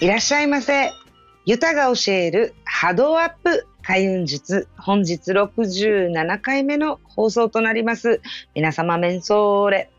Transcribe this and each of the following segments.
いらっしゃいませ。ユタが教える波動アップ開運術。本日67回目の放送となります。皆様、メンソーレ。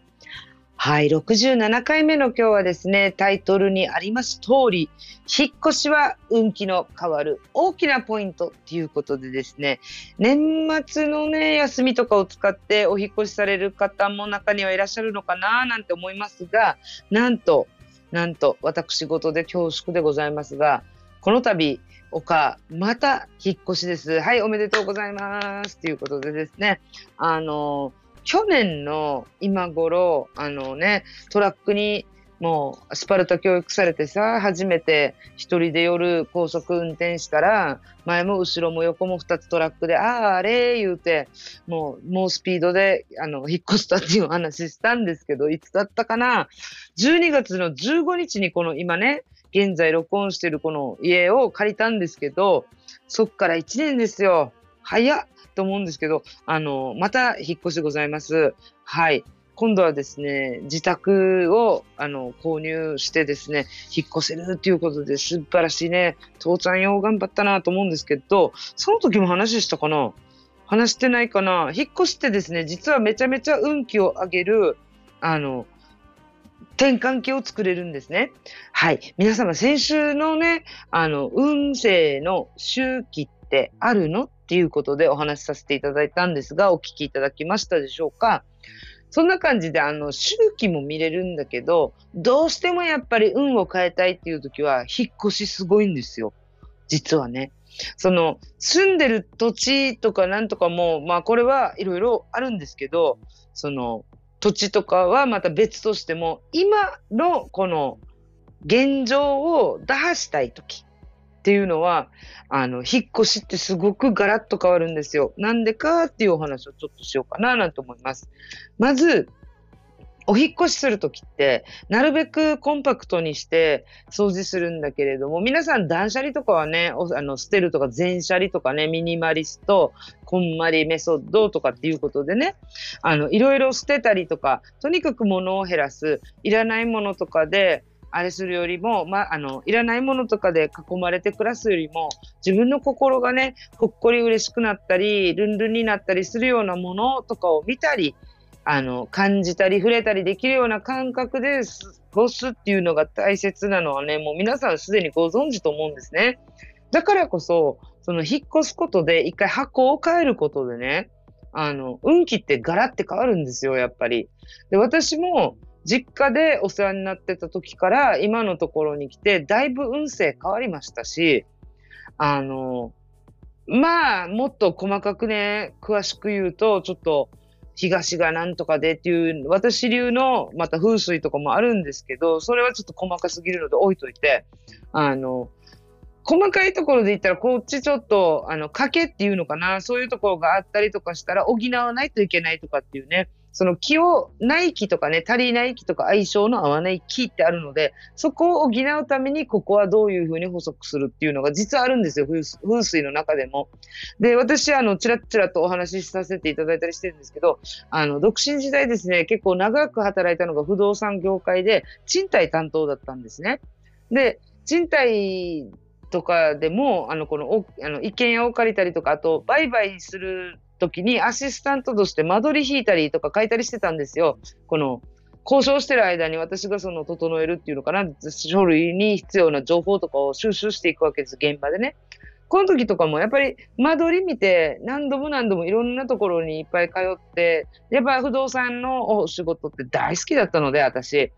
はい、67回目の今日はですね、タイトルにあります通り、引っ越しは運気の変わる大きなポイントということでですね、年末のね、休みとかを使ってお引越しされる方も中にはいらっしゃるのかななんて思いますが、なんと、なんと私事で恐縮でございますが、この度、岡、また引っ越しです。はい、おめでとうございます。ということでですね、あの、去年の今頃、あのね、トラックにもうスパルタ教育されてさ、初めて一人で夜高速運転したら、前も後ろも横も二つトラックで、ああ、あれ？言うて、もう、もうスピードで、あの、引っ越したっていう話したんですけど、いつだったかな ?12 月の15日にこの今ね、現在録音してるこの家を借りたんですけど、そっから1年ですよ。早っと思うんですけど、あの、また引っ越しございます。はい。今度はですね、自宅をあの購入してですね、引っ越せるっていうことで素晴らしいね、父ちゃんよう頑張ったなと思うんですけど、その時も話したかな？話してないかな？引っ越してですね、実はめちゃめちゃ運気を上げる、あの、転換期を作れるんですね。はい。皆様、先週のね、あの、運勢の周期ってあるの？っていうことでお話しさせていただいたんですが、お聞きいただきましたでしょうか？そんな感じで、あの、周期も見れるんだけど、どうしてもやっぱり運を変えたいっていう時は、引っ越しすごいんですよ。実はね。その、住んでる土地とかなんとかも、まあこれはいろいろあるんですけど、その、土地とかはまた別としても、今のこの現状を打破したい時っていうのは、あの、引っ越しってすごくガラッと変わるんですよ。なんでかっていうお話をちょっとしようかななんて思います。まず、お引越しするときって、なるべくコンパクトにして掃除するんだけれども、皆さん断捨離とかはね、あの捨てるとか全捨離とかね、ミニマリスト、こんまりメソッドとかっていうことでね、あの、いろいろ捨てたりとか、とにかく物を減らす、いらないものとかで、あれするよりも、まあ、あの、いらないものとかで囲まれて暮らすよりも、自分の心がね、ほっこり嬉しくなったり、ルンルンになったりするようなものとかを見たり、あの、感じたり触れたりできるような感覚で過ごすっていうのが大切なのはね、もう皆さんすでにご存知と思うんですね。だからこそ、その引っ越すことで一回箱を変えることでね、あの、運気ってガラって変わるんですよ、やっぱり。で、私も、実家でお世話になってた時から今のところに来て、だいぶ運勢変わりましたし、あの、まあ、もっと細かくね、詳しく言うと、ちょっと、東がなんとかでっていう、私流の、また風水とかもあるんですけど、それはちょっと細かすぎるので置いといて、あの、細かいところで言ったら、こっちちょっと、あの、賭けっていうのかな、そういうところがあったりとかしたら、補わないといけないとかっていうね、その気を、ない気とかね、足りない気とか相性の合わない気ってあるので、そこを補うために、ここはどういうふうに補足するっていうのが実はあるんですよ、風水の中でも。で、私、あの、ちらちらとお話しさせていただいたりしてるんですけど、あの、独身時代ですね、結構長く働いたのが不動産業界で、賃貸担当だったんですね。で、賃貸とかでも、あの、この、あの一軒家を借りたりとか、あと、売買する時にアシスタントとして間取り引いたりとか書いたりしてたんですよ。この交渉してる間に私がその整えるっていうのかな、書類に必要な情報とかを収集していくわけです、現場でね。この時とかもやっぱり間取り見て何度も何度もいろんなところにいっぱい通って、やっぱ不動産のお仕事って大好きだったので、私。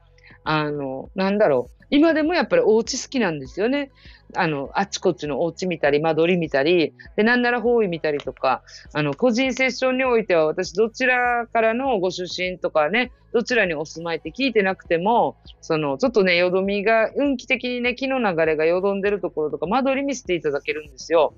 あの、なんだろう。今でもやっぱりお家好きなんですよね。あの、あちこちのお家見たり、間取り見たり、で、なんなら方位見たりとか、あの、個人セッションにおいては、私、どちらからのご出身とかね、どちらにお住まいって聞いてなくても、その、ちょっとね、よどみが、運気的にね、木の流れがよどんでるところとか、間取り見せていただけるんですよ。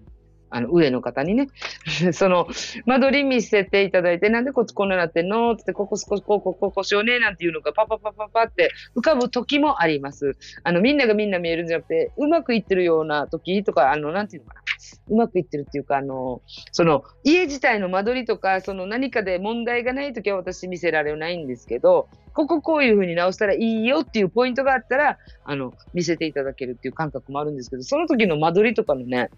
あの、上の方にね、その、間取り見せていただいて、なんでこっちこんななってんの？って、ここ少し、ここ、ここしようね、なんていうのがパパパパパって浮かぶ時もあります。あの、みんながみんな見えるんじゃなくて、うまくいってるような時とか、あの、なんていうのかな。うまくいってるっていうか、あの、その、家自体の間取りとか、その何かで問題がない時は私見せられないんですけど、こここういう風に直したらいいよっていうポイントがあったら、あの、見せていただけるっていう感覚もあるんですけど、その時の間取りとかのね、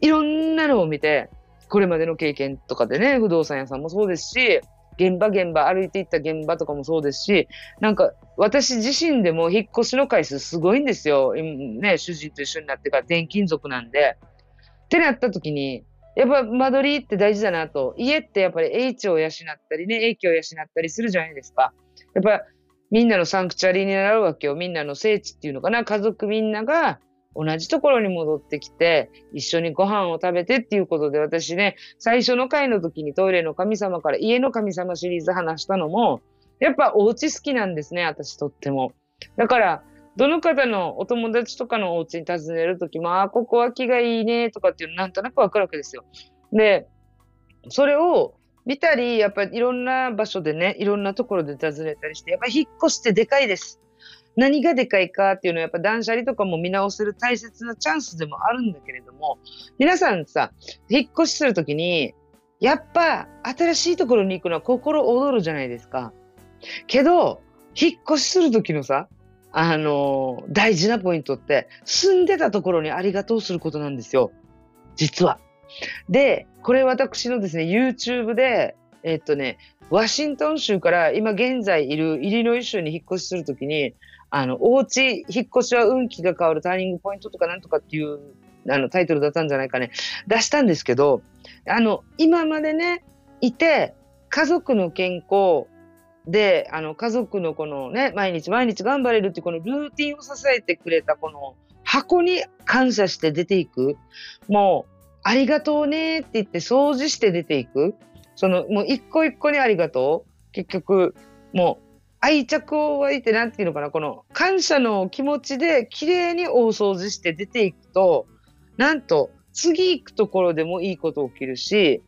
いろんなのを見て、これまでの経験とかでね、不動産屋さんもそうですし、現場現場歩いていった現場とかもそうですし、なんか私自身でも引っ越しの回数すごいんですよ。ね、主人と一緒になってから転勤族なんで。ってなった時に、やっぱ間取りって大事だなと。家ってやっぱり英知を養ったりね、影響を養ったりするじゃないですか。やっぱみんなのサンクチャリーになるわけよ。みんなの聖地っていうのかな。家族みんなが同じところに戻ってきて、一緒にご飯を食べてっていうことで、私ね、最初の回の時にトイレの神様から家の神様シリーズ話したのも、やっぱお家好きなんですね、私とっても。だから、どの方のお友達とかのお家に訪ねるときも、ああ、ここは気がいいねとかっていうのなんとなくわかるわけですよ。で、それを見たり、やっぱりいろんな場所でね、いろんなところで訪ねたりして、やっぱり引っ越してでかいです。何がでかいかっていうのはやっぱ断捨離とかも見直せる大切なチャンスでもあるんだけれども、皆さんさ、引っ越しするときに、やっぱ新しいところに行くのは心躍るじゃないですか。けど、引っ越しするときのさ、あのー、大事なポイントって、住んでたところにありがとうすることなんですよ。実は。で、これ私のですね、YouTube で、えっとね、ワシントン州から今現在いるイリノイ州に引っ越しするときに、あの、お家、引っ越しは運気が変わるターニングポイントとかなんとかっていう、あの、タイトルだったんじゃないかね、出したんですけど、あの、今までね、いて、家族の健康で、あの、家族のこのね、毎日毎日頑張れるっていうこのルーティンを支えてくれたこの箱に感謝して出ていく。もう、ありがとうねって言って掃除して出ていく。その、もう一個一個にありがとう。結局、もう愛着を湧いて、何て言うのかな、この感謝の気持ちで綺麗に大掃除して出ていくと、なんと次行くところでもいいこと起きるし、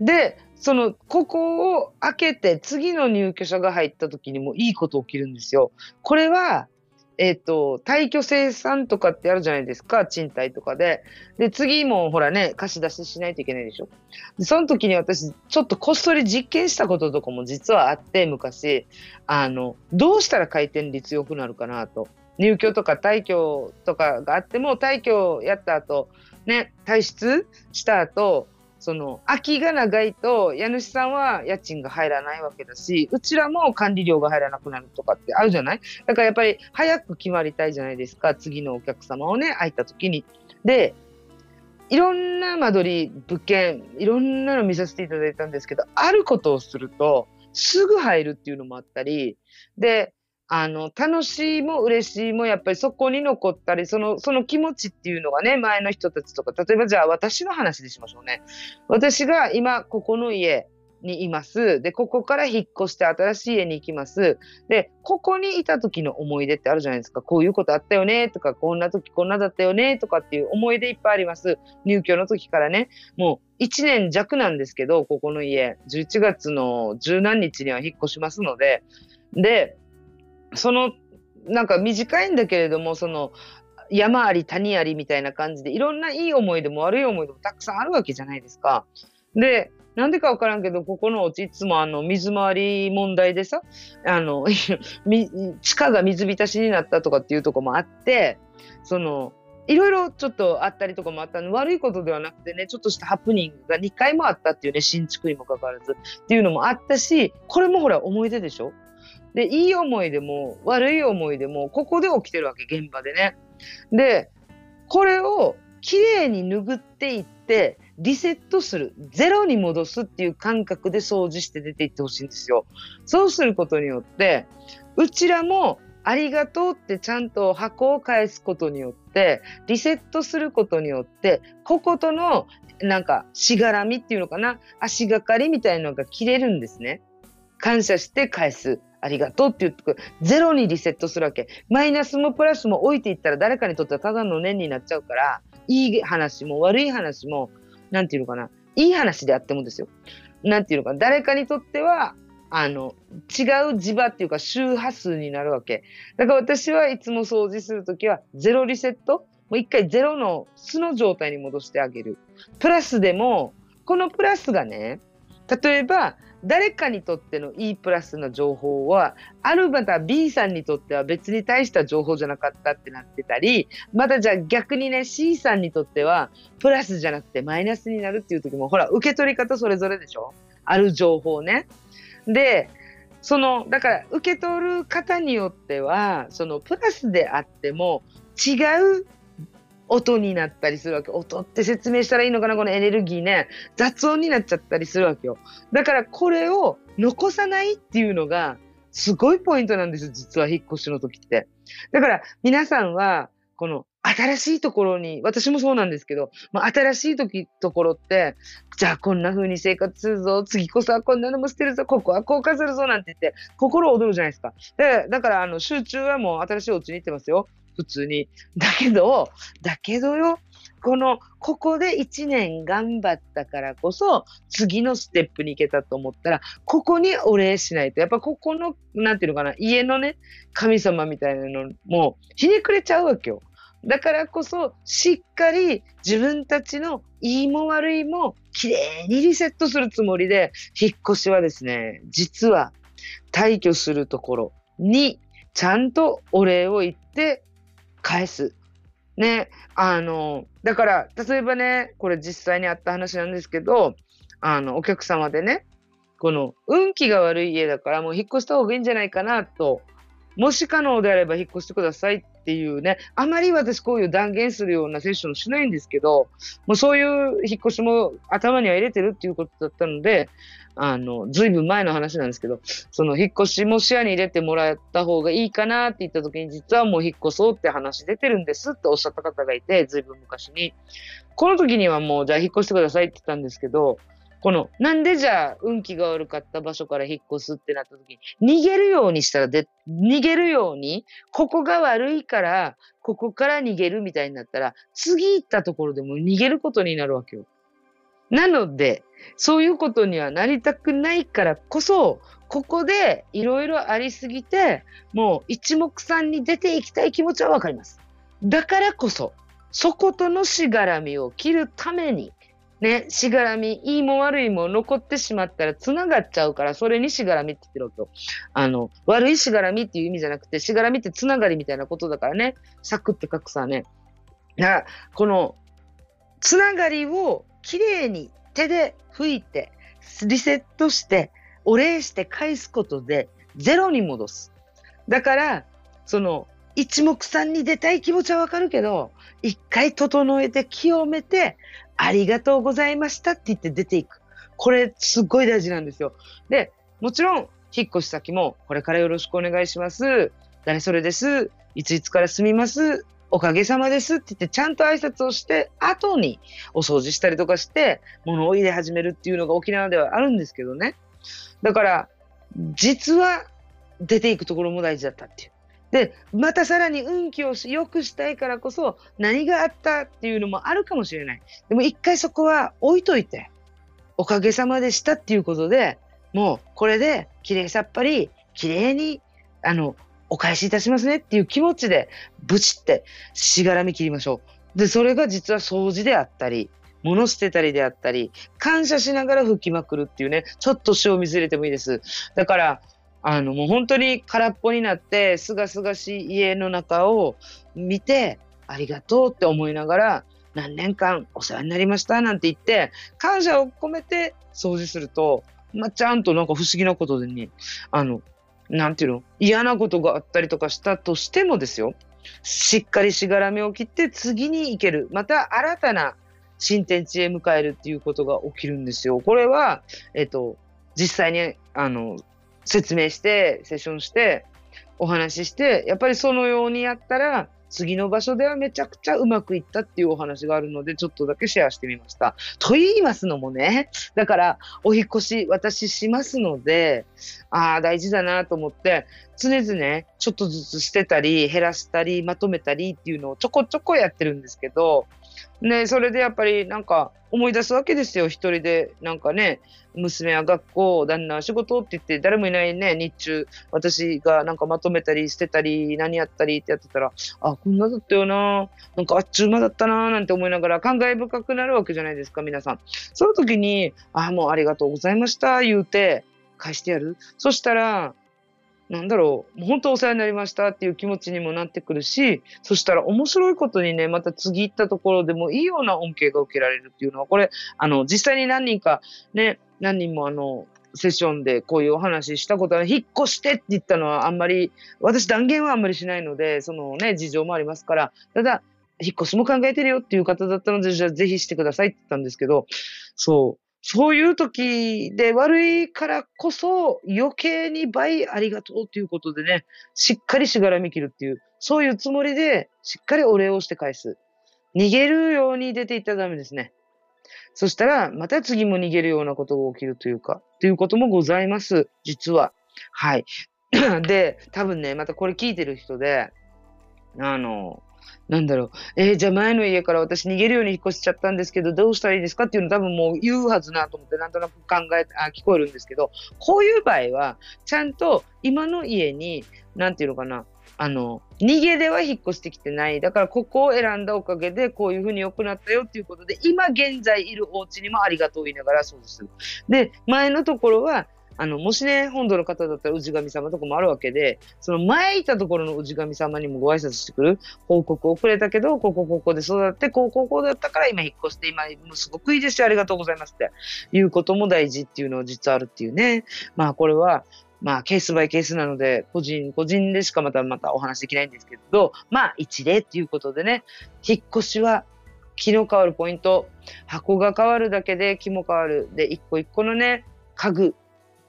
で、その、ここを開けて次の入居者が入った時にもいいこと起きるんですよ。これは、えっ、ー、と、退去生産とかってあるじゃないですか、賃貸とかで。で、次もほらね、貸し出ししないといけないでしょ。で、その時に私、ちょっとこっそり実験したこととかも実はあって、昔、あの、どうしたら回転率良くなるかなと。入居とか退去とかがあっても、退去やった後、ね、退出した後、その空きが長いと家主さんは家賃が入らないわけだしうちらも管理料が入らなくなるとかってあるじゃない？だからやっぱり早く決まりたいじゃないですか次のお客様をね空いた時に。でいろんな間取り物件いろんなの見させていただいたんですけどあることをするとすぐ入るっていうのもあったりであの、楽しいも嬉しいも、やっぱりそこに残ったり、その、その気持ちっていうのがね、前の人たちとか、例えばじゃあ私の話でしましょうね。私が今、ここの家にいます。で、ここから引っ越して新しい家に行きます。で、ここにいた時の思い出ってあるじゃないですか。こういうことあったよねとか、こんな時こんなだったよねとかっていう思い出いっぱいあります。入居の時からね。もう1年弱なんですけど、ここの家、11月の十何日には引っ越しますので、で、その、なんか短いんだけれども、その、山あり谷ありみたいな感じで、いろんないい思い出も悪い思い出もたくさんあるわけじゃないですか。で、なんでかわからんけど、ここのお家いつもあの、水回り問題でさ、あの、地下が水浸しになったとかっていうとこもあって、その、いろいろちょっとあったりとかもあったの悪いことではなくてね、ちょっとしたハプニングが2回もあったっていうね、新築にもかかわらずっていうのもあったし、これもほら思い出でしょ？で、いい思いでも悪い思いでも、ここで起きてるわけ、現場でね。で、これをきれいに拭っていって、リセットする、ゼロに戻すっていう感覚で掃除して出ていってほしいんですよ。そうすることによって、うちらもありがとうってちゃんと箱を返すことによって、リセットすることによって、こことのなんかしがらみっていうのかな、足がかりみたいなのが切れるんですね。感謝して返す。ありがとうって言ってく。ゼロにリセットするわけ。マイナスもプラスも置いていったら誰かにとってはただの念になっちゃうから、いい話も悪い話もなんていうのかな、いい話であってもですよ。なんていうのか、誰かにとっては、あの、違う磁場っていうか周波数になるわけ。だから私はいつも掃除するときは、ゼロリセットもう一回ゼロの素の状態に戻してあげる。プラスでも、このプラスがね、例えば、誰かにとっての E プラスの情報は、あるまた B さんにとっては別に大した情報じゃなかったってなってたり、またじゃあ逆にね、C さんにとっては、プラスじゃなくてマイナスになるっていう時も、ほら、受け取り方それぞれでしょ？ある情報ね。で、その、だから受け取る方によっては、そのプラスであっても違う音になったりするわけ。音って説明したらいいのかな？このエネルギーね。雑音になっちゃったりするわけよ。だからこれを残さないっていうのがすごいポイントなんですよ実は引っ越しの時って。だから皆さんは、この新しいところに、私もそうなんですけど、まあ、新しい時ところって、じゃあこんな風に生活するぞ、次こそはこんなのも捨てるぞ、ここはこう飾るぞなんて言って、心躍るじゃないですか。で、だからあの集中はもう新しいお家に行ってますよ。普通に。だけど、だけどよ、この、ここで1年頑張ったからこそ、次のステップに行けたと思ったら、ここにお礼しないと、やっぱここの、なんていうのかな、家のね、神様みたいなのも、ひねくれちゃうわけよ。だからこそ、しっかり自分たちのいいも悪いも、きれいにリセットするつもりで、引っ越しはですね、実は、退去するところに、ちゃんとお礼を言って返す。ね、あの、だから、例えばね、これ実際にあった話なんですけど、あの、お客様でね、この、運気が悪い家だからもう引っ越した方がいいんじゃないかなと、もし可能であれば引っ越してくださいっていうね、あまり私こういう断言するようなセッションしないんですけど、もうそういう引っ越しも頭には入れてるっていうことだったので、あの、ずいぶん前の話なんですけど、その引っ越しも視野に入れてもらった方がいいかなって言った時に、実はもう引っ越そうって話出てるんですっておっしゃった方がいて、ずいぶん昔に。この時にはもう、じゃあ引っ越してくださいって言ったんですけど、この、なんでじゃあ運気が悪かった場所から引っ越すってなった時に、逃げるようにしたらで、逃げるように、ここが悪いから、ここから逃げるみたいになったら、次行ったところでも逃げることになるわけよ。なので、そういうことにはなりたくないからこそ、ここでいろいろありすぎて、もう一目散に出ていきたい気持ちはわかります。だからこそ、そことのしがらみを切るために、ね、しがらみ、いいも悪いも残ってしまったら繋がっちゃうから、それにしがらみって言ってると。あの、悪いしがらみっていう意味じゃなくて、しがらみって繋がりみたいなことだからね、サクって書くさね。だから、この、繋がりをきれいに手で拭いて、リセットして、お礼して返すことで、ゼロに戻す。だから、その、一目散に出たい気持ちはわかるけど、一回整えて清めて、ありがとうございましたって言って出ていく。これ、すっごい大事なんですよ。で、もちろん、引っ越し先も、これからよろしくお願いします。誰それです。いついつから住みます。おかげさまですって言って、ちゃんと挨拶をして、後にお掃除したりとかして、物を入れ始めるっていうのが沖縄ではあるんですけどね。だから、実は出ていくところも大事だったっていう。で、またさらに運気を良くしたいからこそ、何があったっていうのもあるかもしれない。でも一回そこは置いといて、おかげさまでしたっていうことで、もうこれで綺麗さっぱり、綺麗に、あの、お返しいたしますねっていう気持ちで、ブチってしがらみ切りましょう。で、それが実は掃除であったり、物捨てたりであったり、感謝しながら吹きまくるっていうね、ちょっと塩水入れてもいいです。だから、あの、もう本当に空っぽになって、すがすがしい家の中を見て、ありがとうって思いながら、何年間お世話になりましたなんて言って、感謝を込めて掃除すると、まあ、ちゃんとなんか不思議なことでね、あの、なんていうの嫌なことがあったりとかしたとしてもですよ、しっかりしがらみを切って次に行ける。また新たな新天地へ迎えるっていうことが起きるんですよ。これは、えっと、実際に、あの、説明して、セッションして、お話しして、やっぱりそのようにやったら、次の場所ではめちゃくちゃうまくいったっていうお話があるので、ちょっとだけシェアしてみました。と言いますのもね、だから、お引越し、私しますので、ああ、大事だなと思って、常々、ちょっとずつ捨てたり、減らしたり、まとめたりっていうのをちょこちょこやってるんですけど、ね、それでやっぱりなんか思い出すわけですよ、一人で。なんかね、娘は学校、旦那は仕事って言って、誰もいないね、日中、私がなんかまとめたり捨てたり、何やったりってやってたら、あ、こんなだったよな、なんかあっちゅう間だったな、なんて思いながら感慨深くなるわけじゃないですか、皆さん。その時に、あ、もうありがとうございました、言うて、返してやる。そしたら、なんだろう、もう本当お世話になりましたっていう気持ちにもなってくるし、そしたら面白いことにね、また次行ったところでもいいような恩恵が受けられるっていうのは、これ、あの、実際に何人かね、何人もあの、セッションでこういうお話したことは、引っ越してって言ったのはあんまり、私断言はあんまりしないので、そのね、事情もありますから、ただ、引っ越しも考えてるよっていう方だったので、じゃあぜひしてくださいって言ったんですけど、そう。そういう時で悪いからこそ余計に倍ありがとうということでね、しっかりしがらみ切るっていう、そういうつもりでしっかりお礼をして返す。逃げるように出ていったらダメですね。そしたら、また次も逃げるようなことが起きるというか、ということもございます。実は。はい。で、多分ね、またこれ聞いてる人で、あの、なんだろう、えー、じゃあ前の家から私逃げるように引っ越しちゃったんですけど、どうしたらいいですかっていうの多分もう言うはずなと思ってなんとなく考え、あ聞こえるんですけど、こういう場合は、ちゃんと今の家に、なんていうのかな、あの、逃げでは引っ越してきてない。だからここを選んだおかげでこういうふうに良くなったよっていうことで、今現在いるお家にもありがとう言いながらそうです。で、前のところは、あの、もしね、本土の方だったら氏神様とかもあるわけで、その前いたところの氏神様にもご挨拶してくる。報告遅れたけど、ここここで育って、こうこうこだったから今引っ越して、今、すごくいいですよ、ありがとうございますっていうことも大事っていうのは実はあるっていうね。まあこれは、まあ、ケースバイケースなので、個人、個人でしかまたまたお話できないんですけど、まあ、一例っていうことでね、引っ越しは気の変わるポイント、箱が変わるだけで気も変わる。で、一個一個のね、家具、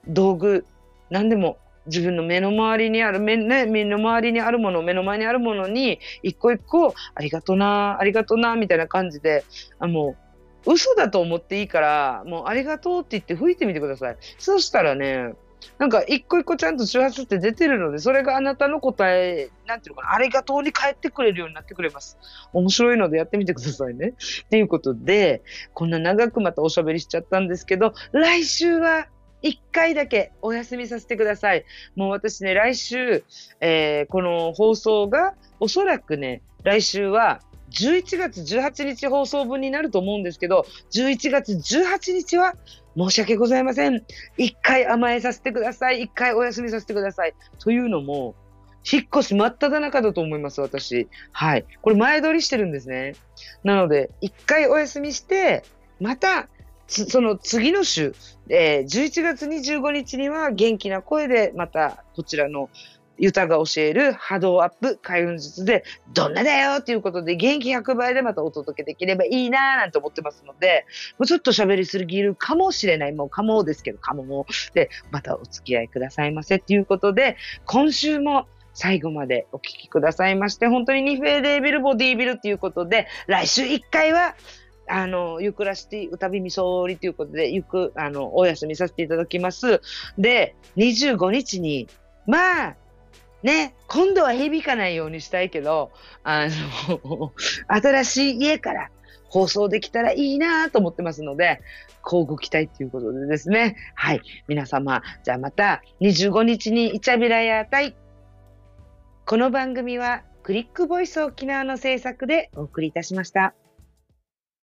道具、何でも自分の目の周りにある、目,、ね、目の周りにあるもの、目の前にあるものに、一個一個、ありがとな、ありがとな、みたいな感じで、あもう、嘘だと思っていいから、もうありがとうって言って吹いてみてください。そしたらね、なんか一個一個ちゃんと周波数って出てるので、それがあなたの答え、なんていうのかな、ありがとうに返ってくれるようになってくれます。面白いのでやってみてくださいね。っていうことで、こんな長くまたおしゃべりしちゃったんですけど、来週は一回だけお休みさせてください。もう私ね、来週、えー、この放送が、おそらくね、来週は、11月18日放送分になると思うんですけど、11月18日は申し訳ございません。一回甘えさせてください。一回お休みさせてください。というのも、引っ越し真っ只中だと思います、私。はい。これ前撮りしてるんですね。なので、一回お休みして、またその次の週、えー、11月25日には元気な声でまたこちらのユタが教える波動アップ開運術でどんなだよということで元気100倍でまたお届けできればいいなぁなんて思ってますので、もうちょっと喋りすぎるかもしれない。もうかもですけど、かもも。で、またお付き合いくださいませということで、今週も最後までお聞きくださいまして、本当にニフェーデービル、ボディービルということで、来週1回はあの、ゆくらして歌びみそりということで、ゆく、あの、お休みさせていただきます。で、25日に、まあ、ね、今度は響かないようにしたいけど、あの、新しい家から放送できたらいいなと思ってますので、交互期待ということでですね。はい。皆様、じゃあまた25日にイチャビラヤータイ。この番組はクリックボイス沖縄の制作でお送りいたしました。